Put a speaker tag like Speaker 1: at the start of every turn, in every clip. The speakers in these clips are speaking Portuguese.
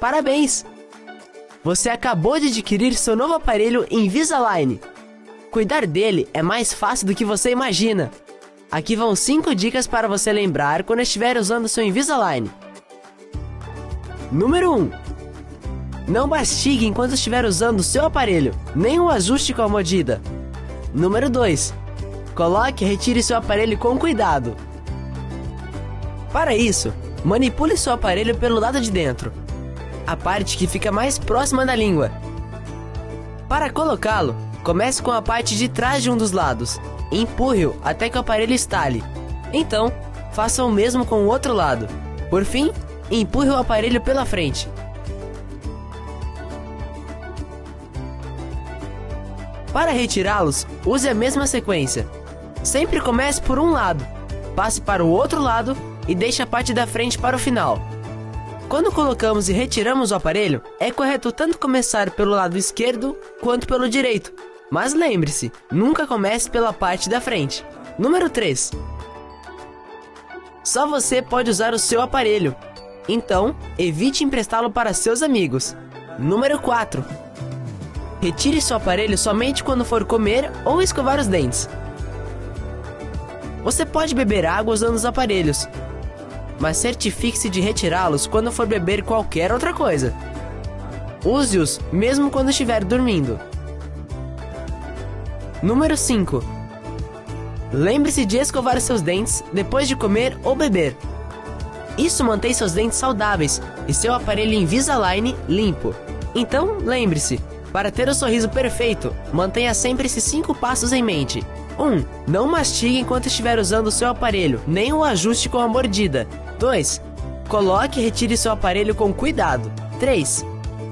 Speaker 1: Parabéns! Você acabou de adquirir seu novo aparelho Invisalign. Cuidar dele é mais fácil do que você imagina. Aqui vão 5 dicas para você lembrar quando estiver usando seu Invisalign. Número 1. Um, não mastigue enquanto estiver usando seu aparelho, nem o ajuste com a mordida. Número 2. Coloque e retire seu aparelho com cuidado. Para isso, manipule seu aparelho pelo lado de dentro a parte que fica mais próxima da língua. Para colocá-lo, comece com a parte de trás de um dos lados. Empurre-o até que o aparelho estale. Então, faça o mesmo com o outro lado. Por fim, empurre o aparelho pela frente. Para retirá-los, use a mesma sequência. Sempre comece por um lado, passe para o outro lado e deixe a parte da frente para o final. Quando colocamos e retiramos o aparelho, é correto tanto começar pelo lado esquerdo quanto pelo direito. Mas lembre-se, nunca comece pela parte da frente. Número 3. Só você pode usar o seu aparelho. Então, evite emprestá-lo para seus amigos. Número 4. Retire seu aparelho somente quando for comer ou escovar os dentes. Você pode beber água usando os aparelhos, mas certifique-se de retirá-los quando for beber qualquer outra coisa. Use-os mesmo quando estiver dormindo. Número 5. Lembre-se de escovar seus dentes depois de comer ou beber. Isso mantém seus dentes saudáveis e seu aparelho Invisalign limpo. Então, lembre-se, para ter o sorriso perfeito, mantenha sempre esses 5 passos em mente. 1. Um, não mastigue enquanto estiver usando o seu aparelho, nem o ajuste com a mordida. 2. Coloque e retire seu aparelho com cuidado. 3.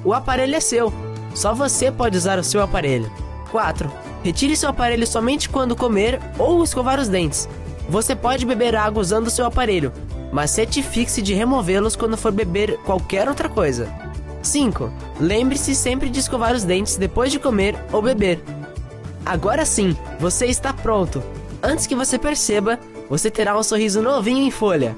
Speaker 1: O aparelho é seu. Só você pode usar o seu aparelho. 4. Retire seu aparelho somente quando comer ou escovar os dentes. Você pode beber água usando o seu aparelho, mas certifique-se de removê-los quando for beber qualquer outra coisa. 5. Lembre-se sempre de escovar os dentes depois de comer ou beber. Agora sim, você está pronto. Antes que você perceba, você terá um sorriso novinho em folha.